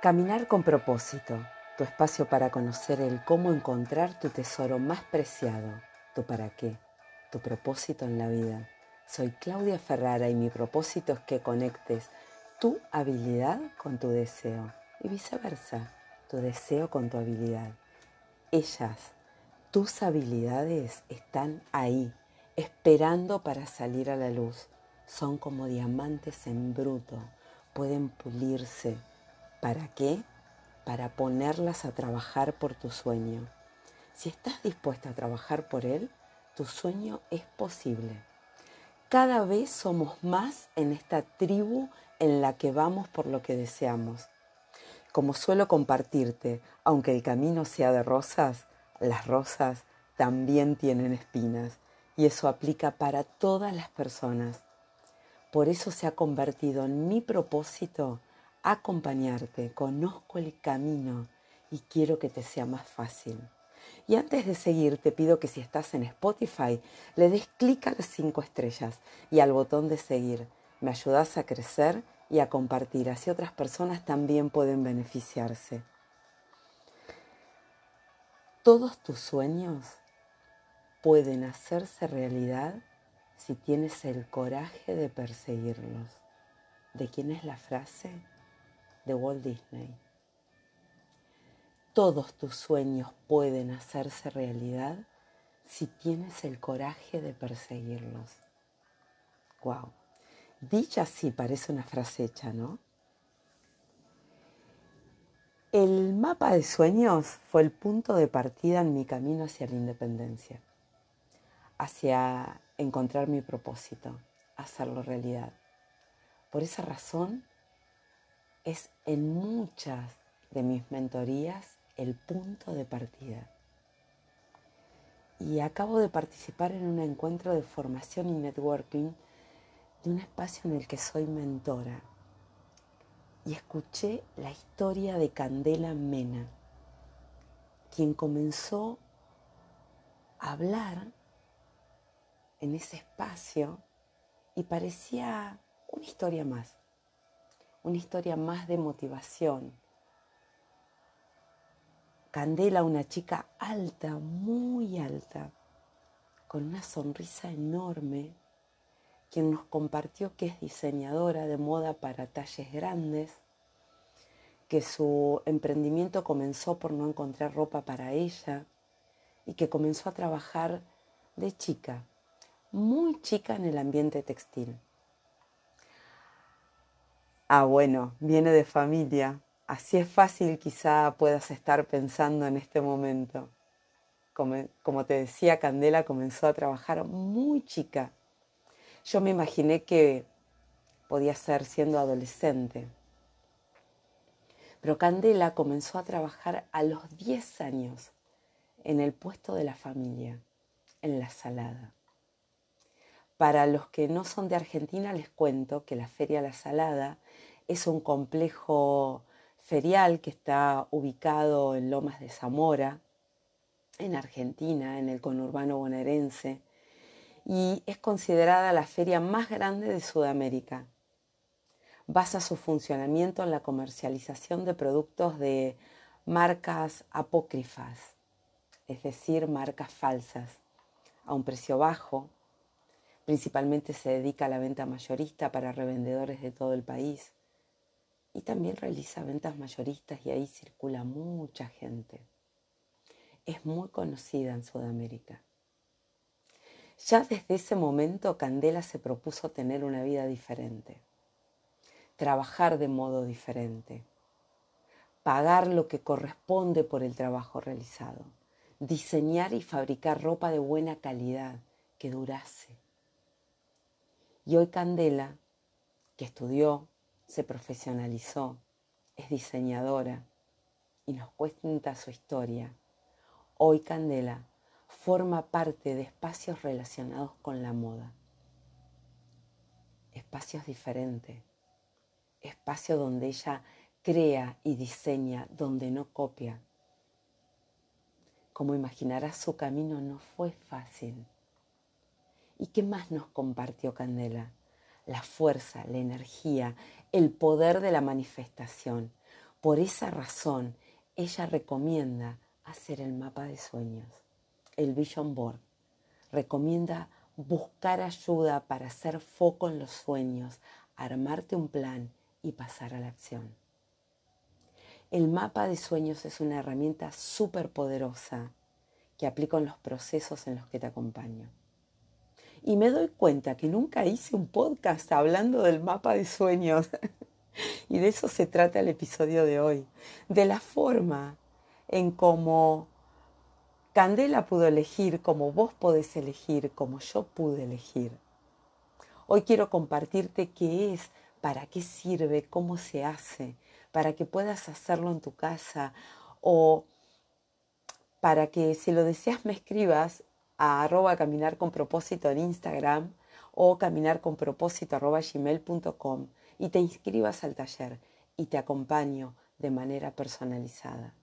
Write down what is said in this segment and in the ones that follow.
Caminar con propósito, tu espacio para conocer el cómo encontrar tu tesoro más preciado, tu para qué, tu propósito en la vida. Soy Claudia Ferrara y mi propósito es que conectes tu habilidad con tu deseo y viceversa, tu deseo con tu habilidad. Ellas, tus habilidades están ahí, esperando para salir a la luz. Son como diamantes en bruto, pueden pulirse ¿Para qué? Para ponerlas a trabajar por tu sueño. Si estás dispuesta a trabajar por él, tu sueño es posible. Cada vez somos más en esta tribu en la que vamos por lo que deseamos. Como suelo compartirte, aunque el camino sea de rosas, las rosas también tienen espinas y eso aplica para todas las personas. Por eso se ha convertido en mi propósito acompañarte, conozco el camino y quiero que te sea más fácil. Y antes de seguir, te pido que si estás en Spotify, le des clic a las cinco estrellas y al botón de seguir. Me ayudas a crecer y a compartir, así otras personas también pueden beneficiarse. Todos tus sueños pueden hacerse realidad si tienes el coraje de perseguirlos. ¿De quién es la frase? De Walt Disney. Todos tus sueños pueden hacerse realidad si tienes el coraje de perseguirlos. Wow. Dicha así parece una frase hecha, ¿no? El mapa de sueños fue el punto de partida en mi camino hacia la independencia, hacia encontrar mi propósito, hacerlo realidad. Por esa razón es en muchas de mis mentorías el punto de partida. Y acabo de participar en un encuentro de formación y networking de un espacio en el que soy mentora. Y escuché la historia de Candela Mena, quien comenzó a hablar en ese espacio y parecía una historia más una historia más de motivación. Candela, una chica alta, muy alta, con una sonrisa enorme, quien nos compartió que es diseñadora de moda para talles grandes, que su emprendimiento comenzó por no encontrar ropa para ella y que comenzó a trabajar de chica, muy chica en el ambiente textil. Ah, bueno, viene de familia. Así es fácil quizá puedas estar pensando en este momento. Como, te decía, Candela comenzó a trabajar muy chica. Yo me imaginé que podía ser siendo adolescente. Pero Candela comenzó a trabajar a los 10 años en el puesto de la familia, en la salada. Para los que no son de Argentina les cuento que la Feria La Salada es un complejo ferial que está ubicado en Lomas de Zamora, en Argentina, en el conurbano bonaerense, y es considerada la feria más grande de Sudamérica. Basa su funcionamiento en la comercialización de productos de marcas apócrifas, es decir, marcas falsas, a un precio bajo. Principalmente se dedica a la venta mayorista para revendedores de todo el país y también realiza ventas mayoristas y ahí circula mucha gente. Es muy conocida en Sudamérica. Ya desde ese momento Candela se propuso tener una vida diferente, trabajar de modo diferente, pagar lo que corresponde por el trabajo realizado, diseñar y fabricar ropa de buena calidad que durase. Y hoy Candela, que estudió, se profesionalizó, es diseñadora y nos cuenta su historia. Hoy Candela forma parte de espacios relacionados con la moda. Espacios diferentes, espacio donde ella crea y diseña, donde no copia. Como imaginarás, su camino no fue fácil. ¿Y qué más nos compartió Candela? La fuerza, la energía, el poder de la manifestación. Por esa razón, ella recomienda hacer el mapa de sueños, el Vision Board. Recomienda buscar ayuda para hacer foco en los sueños, armarte un plan y pasar a la acción. El mapa de sueños es una herramienta súper poderosa que aplico en los procesos en los que te acompaño. Y me doy cuenta que nunca hice un podcast hablando del mapa de sueños. y de eso se trata el episodio de hoy. De la forma en cómo Candela pudo elegir, como vos podés elegir, como yo pude elegir. Hoy quiero compartirte qué es, para qué sirve, cómo se hace, para que puedas hacerlo en tu casa o para que si lo deseas me escribas a arroba caminar con propósito en Instagram o caminar con propósito arroba gmail.com y te inscribas al taller y te acompaño de manera personalizada.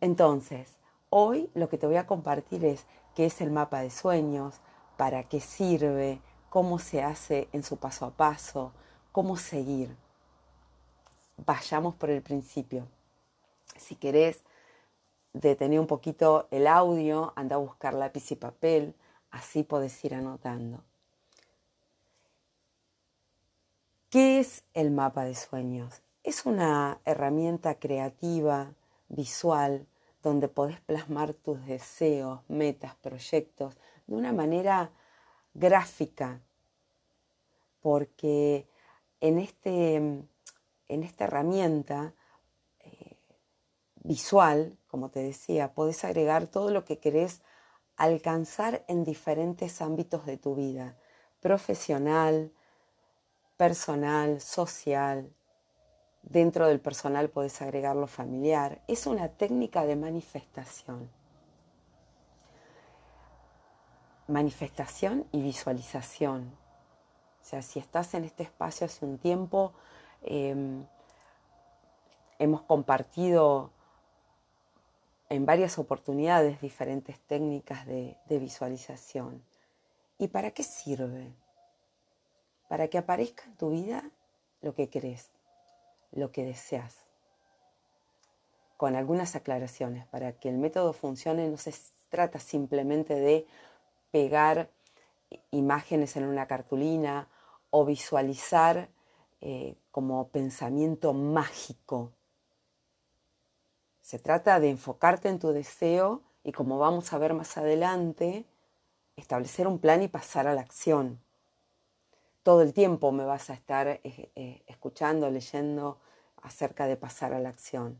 Entonces, hoy lo que te voy a compartir es qué es el mapa de sueños, para qué sirve, cómo se hace en su paso a paso, cómo seguir. Vayamos por el principio. Si querés detener un poquito el audio, anda a buscar lápiz y papel, así podés ir anotando. ¿Qué es el mapa de sueños? Es una herramienta creativa, visual, donde podés plasmar tus deseos, metas, proyectos de una manera gráfica, porque en, este, en esta herramienta visual, como te decía, podés agregar todo lo que querés alcanzar en diferentes ámbitos de tu vida, profesional, personal, social. Dentro del personal podés agregar lo familiar. Es una técnica de manifestación. Manifestación y visualización. O sea, si estás en este espacio hace un tiempo, em, hemos compartido en varias oportunidades diferentes técnicas de, visualización. ¿Y para qué sirve? Para que aparezca en tu vida lo que crees, lo que deseas. Con algunas aclaraciones, para que el método funcione no se trata simplemente de pegar imágenes en una cartulina o visualizar eh, como pensamiento mágico se trata de enfocarte en tu deseo y como vamos a ver más adelante, establecer un plan y pasar a la acción. Todo el tiempo me vas a estar eh, eh, escuchando, leyendo acerca de pasar a la acción.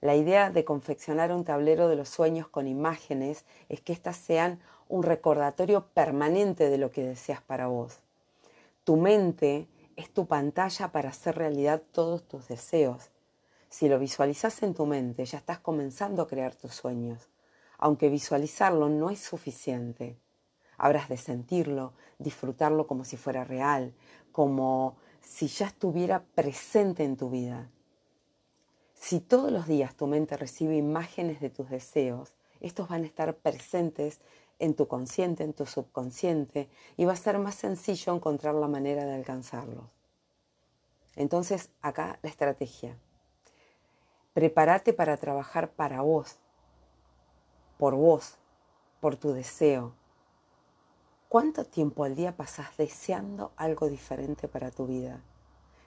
La idea de confeccionar un tablero de los sueños con imágenes es que éstas sean un recordatorio permanente de lo que deseas para vos. Tu mente es tu pantalla para hacer realidad todos tus deseos si lo visualizas en tu mente, ya estás comenzando a crear tus sueños. Aunque visualizarlo no es suficiente. Habrás de sentirlo, disfrutarlo como si fuera real, como si ya estuviera presente en tu vida. Si todos los días tu mente recibe imágenes de tus deseos, estos van a estar presentes en tu consciente, en tu subconsciente, y va a ser más sencillo encontrar la manera de alcanzarlos. Entonces, acá la estrategia. Prepárate para trabajar para vos, por vos, por tu deseo. ¿Cuánto tiempo al día pasás deseando algo diferente para tu vida?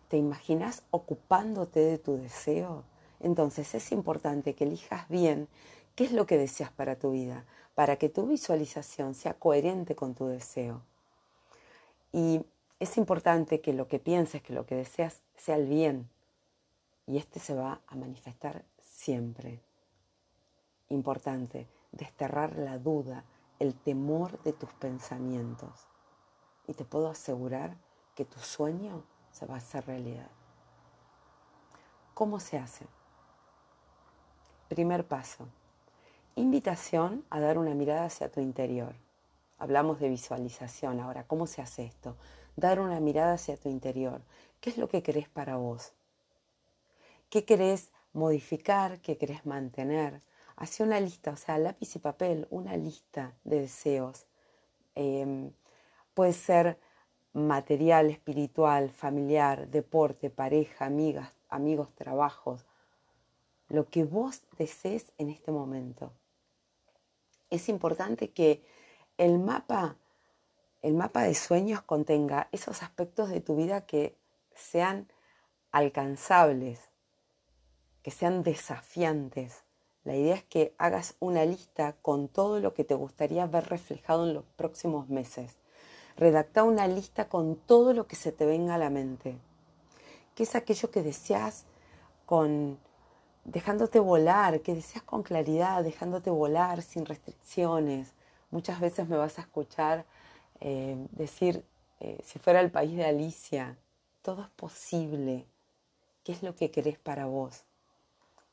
¿Te imaginas ocupándote de tu deseo? Entonces es importante que elijas bien qué es lo que deseas para tu vida, para que tu visualización sea coherente con tu deseo. Y es importante que lo que pienses, que lo que deseas sea el bien, y este se va a manifestar siempre. Importante, desterrar la duda, el temor de tus pensamientos. Y te puedo asegurar que tu sueño se va a hacer realidad. ¿Cómo se hace? Primer paso. Invitación a dar una mirada hacia tu interior. Hablamos de visualización ahora. ¿Cómo se hace esto? Dar una mirada hacia tu interior. ¿Qué es lo que querés para vos? Qué querés modificar, qué querés mantener. Hace una lista, o sea, lápiz y papel, una lista de deseos. Em, puede ser material, espiritual, familiar, deporte, pareja, amigas, amigos, trabajos, lo que vos desees en este momento. Es importante que el mapa, el mapa de sueños contenga esos aspectos de tu vida que sean alcanzables, que sean desafiantes. La idea es que hagas una lista con todo lo que te gustaría ver reflejado en los próximos meses. Redacta una lista con todo lo que se te venga a la mente. ¿Qué es aquello que deseas con dejándote volar, que deseas con claridad, dejándote volar sin restricciones? Muchas veces me vas a escuchar eh, decir, eh, si fuera el país de Alicia, todo es posible. ¿Qué es lo que querés para vos?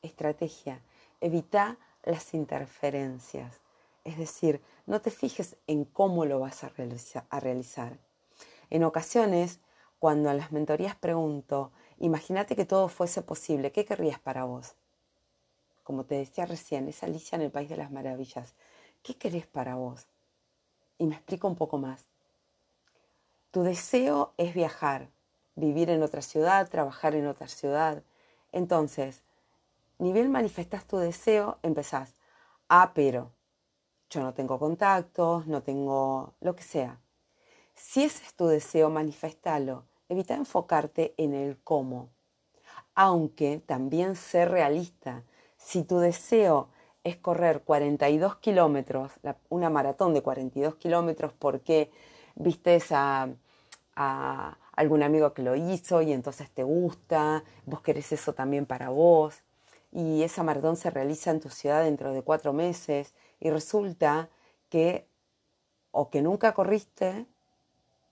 Estrategia. Evita las interferencias. Es decir, no te fijes en cómo lo vas a, realizar. En ocasiones, cuando en las mentorías pregunto, imagínate que todo fuese posible, ¿qué querrías para vos? Como te decía recién, es Alicia en el País de las Maravillas. ¿Qué querés para vos? Y me explico un poco más. Tu deseo es viajar, vivir en otra ciudad, trabajar en otra ciudad. Entonces, ni bien manifestas tu deseo, empezás, ah, pero yo no tengo contactos, no tengo lo que sea. Si ese es tu deseo, manifestalo. Evita enfocarte en el cómo. Aunque también ser realista. Si tu deseo es correr 42 kilómetros, una maratón de 42 kilómetros porque viste a, a algún amigo que lo hizo y entonces te gusta, vos querés eso también para vos, y esa maratón se realiza en tu ciudad dentro de cuatro meses y resulta que o que nunca corriste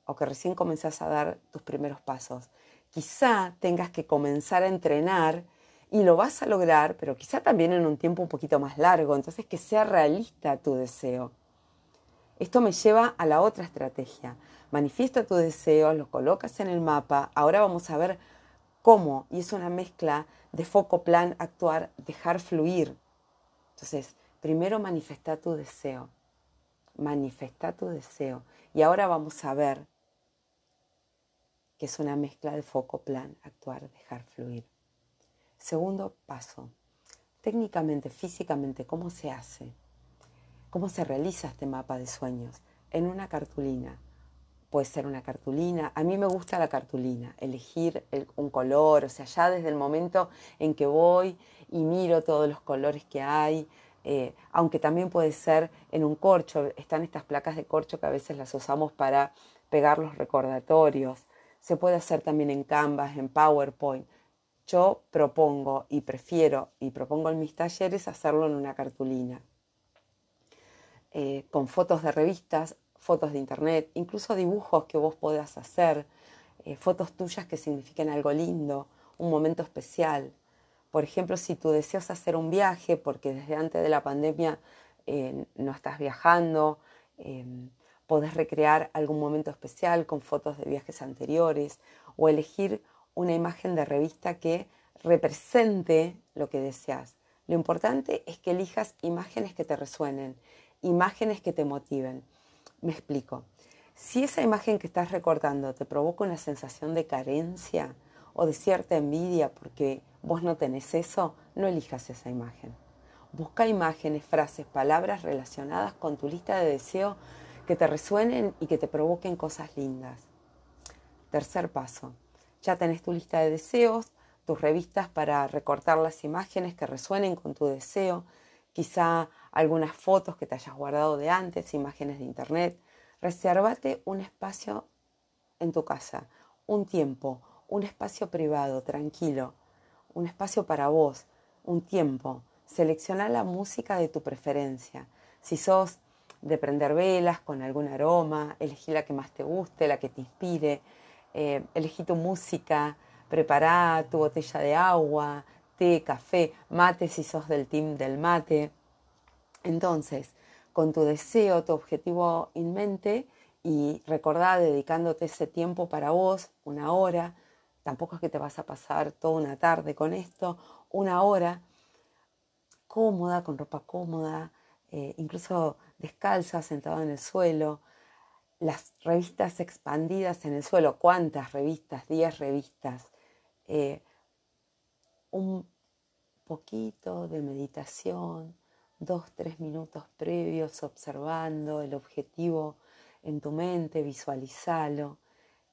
o que recién comenzás a dar tus primeros pasos. Quizá tengas que comenzar a entrenar y lo vas a lograr, pero quizá también en un tiempo un poquito más largo, entonces que sea realista tu deseo. Esto me lleva a la otra estrategia. Manifiesta tu deseo, lo colocas en el mapa, ahora vamos a ver cómo, y es una mezcla de foco, plan, actuar, dejar fluir. Entonces, primero manifesta tu deseo, manifesta tu deseo. Y ahora vamos a ver que es una mezcla de foco, plan, actuar, dejar fluir. Segundo paso, técnicamente, físicamente, ¿cómo se hace? ¿Cómo se realiza este mapa de sueños? En una cartulina puede ser una cartulina. A mí me gusta la cartulina, elegir un color, o sea, ya desde el momento en que voy y miro todos los colores que hay, eh, aunque también puede ser en un corcho, están estas placas de corcho que a veces las usamos para pegar los recordatorios, se puede hacer también en Canvas, en PowerPoint. Yo propongo y prefiero y propongo en mis talleres hacerlo en una cartulina. Eh, con fotos de revistas fotos de internet, incluso dibujos que vos puedas hacer, eh, fotos tuyas que signifiquen algo lindo, un momento especial. Por ejemplo, si tú deseas hacer un viaje, porque desde antes de la pandemia eh, no estás viajando, em, podés recrear algún momento especial con fotos de viajes anteriores o elegir una imagen de revista que represente lo que deseas. Lo importante es que elijas imágenes que te resuenen, imágenes que te motiven. Me explico. Si esa imagen que estás recortando te provoca una sensación de carencia o de cierta envidia porque vos no tenés eso, no elijas esa imagen. Busca imágenes, frases, palabras relacionadas con tu lista de deseos que te resuenen y que te provoquen cosas lindas. Tercer paso. Ya tenés tu lista de deseos, tus revistas para recortar las imágenes que resuenen con tu deseo, quizá algunas fotos que te hayas guardado de antes, imágenes de internet. Resérvate un espacio en tu casa, un tiempo, un espacio privado, tranquilo, un espacio para vos, un tiempo. Selecciona la música de tu preferencia. Si sos de prender velas con algún aroma, elegí la que más te guste, la que te inspire, eh, elegí tu música, prepara tu botella de agua, té, café, mate si sos del team del mate. Entonces, con tu deseo, tu objetivo en mente y recordá dedicándote ese tiempo para vos, una hora, tampoco es que te vas a pasar toda una tarde con esto, una hora cómoda, con ropa cómoda, eh, incluso descalza, sentada en el suelo, las revistas expandidas en el suelo. ¿Cuántas revistas? Diez revistas. Eh, un poquito de meditación, dos, tres minutos previos observando el objetivo en tu mente, visualizalo,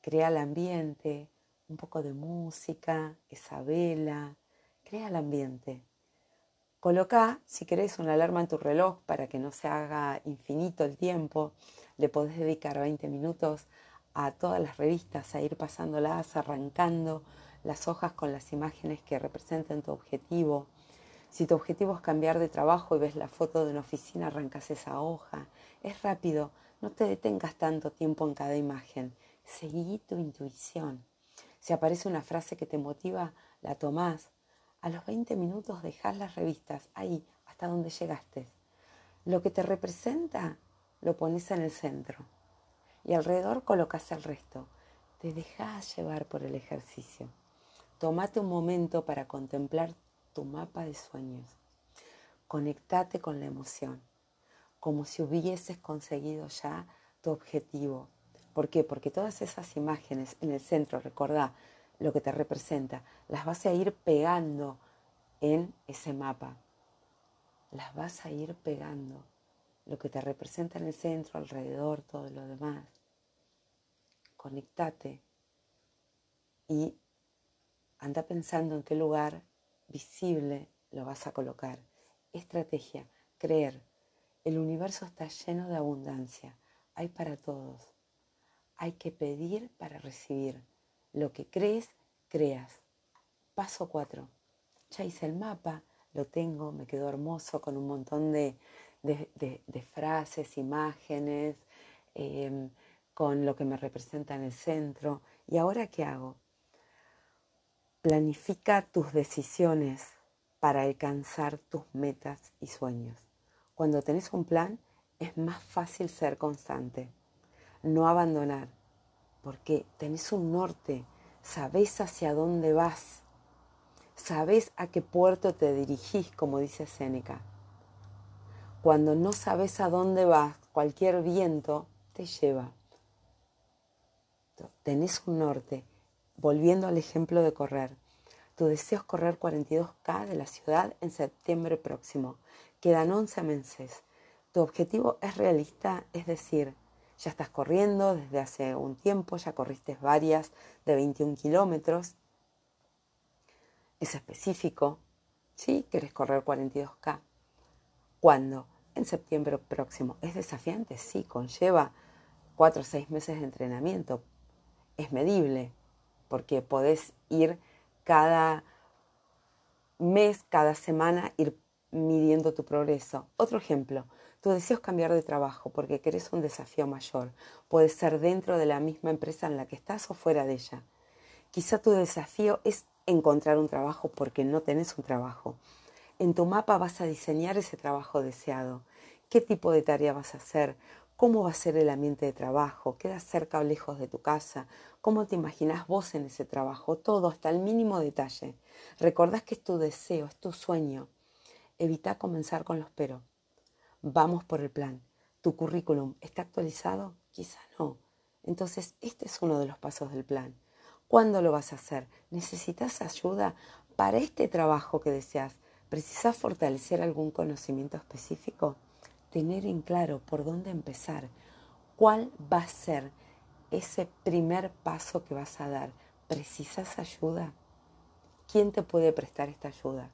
crea el ambiente, un poco de música, esa vela, crea el ambiente. Coloca, si querés, una alarma en tu reloj para que no se haga infinito el tiempo. Le podés dedicar 20 minutos a todas las revistas, a ir pasándolas, arrancando las hojas con las imágenes que representen tu objetivo. Si tu objetivo es cambiar de trabajo y ves la foto de una oficina, arrancas esa hoja. Es rápido, no te detengas tanto tiempo en cada imagen. Seguí tu intuición. Si aparece una frase que te motiva, la tomás. A los 20 minutos dejas las revistas ahí, hasta donde llegaste. Lo que te representa lo pones en el centro y alrededor colocas el resto. Te dejas llevar por el ejercicio. Tómate un momento para contemplar tu mapa de sueños. Conectate con la emoción, como si hubieses conseguido ya tu objetivo. ¿Por qué? Porque todas esas imágenes en el centro, recordá lo que te representa, las vas a ir pegando en ese mapa. Las vas a ir pegando. Lo que te representa en el centro, alrededor, todo lo demás. Conectate y Anda pensando en qué lugar visible lo vas a colocar. Estrategia, creer. El universo está lleno de abundancia. Hay para todos. Hay que pedir para recibir. Lo que crees, creas. Paso 4. Ya hice el mapa, lo tengo, me quedó hermoso con un montón de, frases, imágenes, em, con lo que me representa en el centro. ¿Y ahora qué hago? Planifica tus decisiones para alcanzar tus metas y sueños. Cuando tenés un plan es más fácil ser constante, no abandonar, porque tenés un norte, sabés hacia dónde vas, sabés a qué puerto te dirigís, como dice Séneca. Cuando no sabes a dónde vas, cualquier viento te lleva. Tenés un norte volviendo al ejemplo de correr, tu deseo es correr 42K de la ciudad en septiembre próximo. Quedan 11 meses. Tu objetivo es realista, es decir, ya estás corriendo desde hace un tiempo, ya corriste varias de 21 kilómetros. Es específico. ¿Sí? ¿Quieres correr 42K? ¿Cuándo? En septiembre próximo. ¿Es desafiante? Sí, conlleva 4 o 6 meses de entrenamiento. Es medible porque podés ir cada mes, cada semana, ir midiendo tu progreso. Otro ejemplo, tu deseo es cambiar de trabajo porque querés un desafío mayor. Puede ser dentro de la misma empresa en la que estás o fuera de ella. Quizá tu desafío es encontrar un trabajo porque no tenés un trabajo. En tu mapa vas a diseñar ese trabajo deseado. ¿Qué tipo de tarea vas a hacer? ¿Cómo va a ser el ambiente de trabajo? ¿Queda cerca o lejos de tu casa? ¿Cómo te imaginas vos en ese trabajo? Todo, hasta el mínimo detalle. Recordás que es tu deseo, es tu sueño. Evita comenzar con los pero. Vamos por el plan. ¿Tu currículum está actualizado? Quizá no. Entonces, este es uno de los pasos del plan. ¿Cuándo lo vas a hacer? ¿Necesitas ayuda para este trabajo que deseas? ¿Precisas fortalecer algún conocimiento específico? Tener en claro por dónde empezar, cuál va a ser ese primer paso que vas a dar. ¿Precisas ayuda? ¿Quién te puede prestar esta ayuda?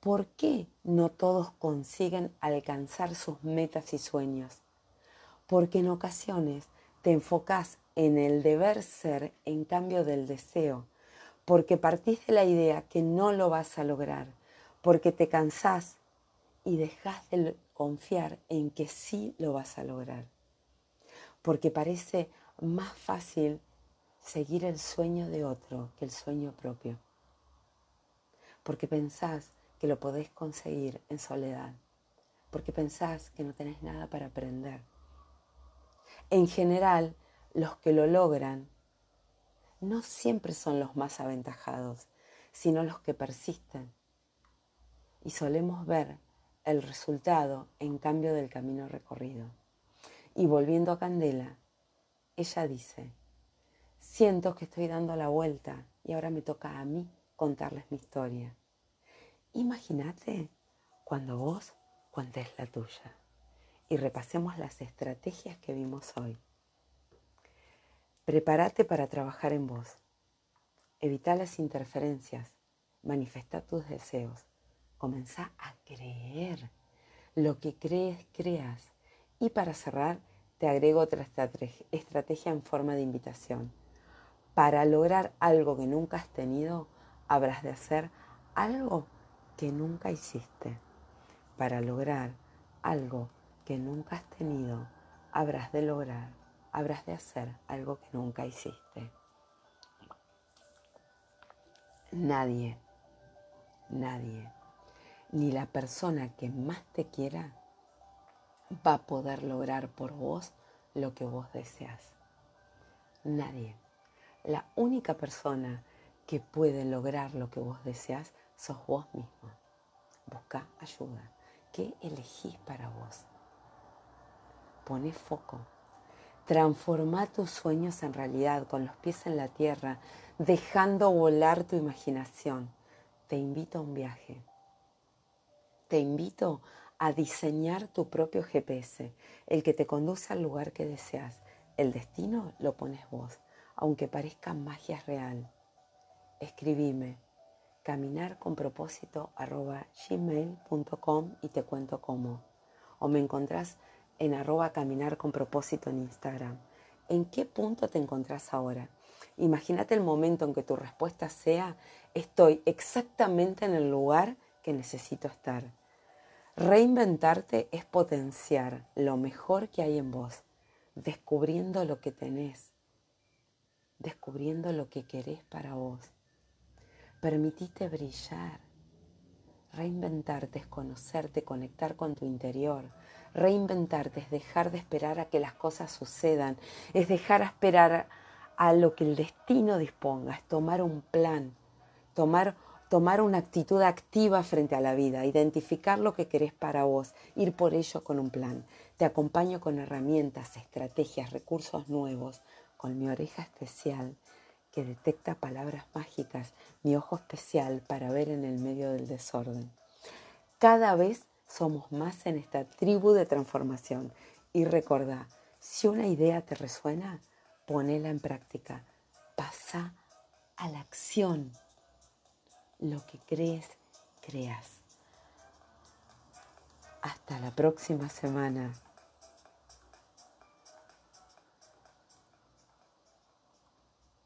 ¿Por qué no todos consiguen alcanzar sus metas y sueños? Porque en ocasiones te enfocas en el deber ser en cambio del deseo, porque partís de la idea que no lo vas a lograr, porque te cansás y dejas de confiar en que sí lo vas a lograr. Porque parece más fácil seguir el sueño de otro que el sueño propio. Porque pensás que lo podés conseguir en soledad. Porque pensás que no tenés nada para aprender. En general, los que lo logran no siempre son los más aventajados, sino los que persisten. Y solemos ver el resultado en cambio del camino recorrido. Y volviendo a Candela, ella dice, siento que estoy dando la vuelta y ahora me toca a mí contarles mi historia. Imagínate cuando vos cuentes la tuya y repasemos las estrategias que vimos hoy. Prepárate para trabajar en vos. Evita las interferencias. Manifesta tus deseos. Comenzá a creer. Lo que crees, creas. Y para cerrar, te agrego otra estrategia en forma de invitación. Para lograr algo que nunca has tenido, habrás de hacer algo que nunca hiciste. Para lograr algo que nunca has tenido, habrás de lograr, habrás de hacer algo que nunca hiciste. Nadie, nadie, ni la persona que más te quiera va a poder lograr por vos lo que vos deseas. Nadie. La única persona que puede lograr lo que vos deseas sos vos mismo. Busca ayuda. ¿Qué elegís para vos? Pone foco. Transforma tus sueños en realidad con los pies en la tierra, dejando volar tu imaginación. Te invito a un viaje. Te invito a diseñar tu propio GPS, el que te conduce al lugar que deseas. El destino lo pones vos, aunque parezca magia real. Escribime caminar con propósito gmail.com y te cuento cómo. O me encontrás en arroba caminar en Instagram. ¿En qué punto te encontrás ahora? Imagínate el momento en que tu respuesta sea, estoy exactamente en el lugar que necesito estar. Reinventarte es potenciar lo mejor que hay en vos, descubriendo lo que tenés, descubriendo lo que querés para vos. Permitite brillar. Reinventarte es conocerte, conectar con tu interior, Reinventarte es dejar de esperar a que las cosas sucedan, es dejar a esperar a lo que el destino disponga, es tomar un plan, tomar, tomar una actitud activa frente a la vida, identificar lo que querés para vos, ir por ello con un plan. Te acompaño con herramientas, estrategias, recursos nuevos, con mi oreja especial que detecta palabras mágicas, mi ojo especial para ver en el medio del desorden. Cada vez somos más en esta tribu de transformación. Y recuerda, si una idea te resuena, ponela en práctica. Pasa a la acción. Lo que crees, creas. Hasta la próxima semana.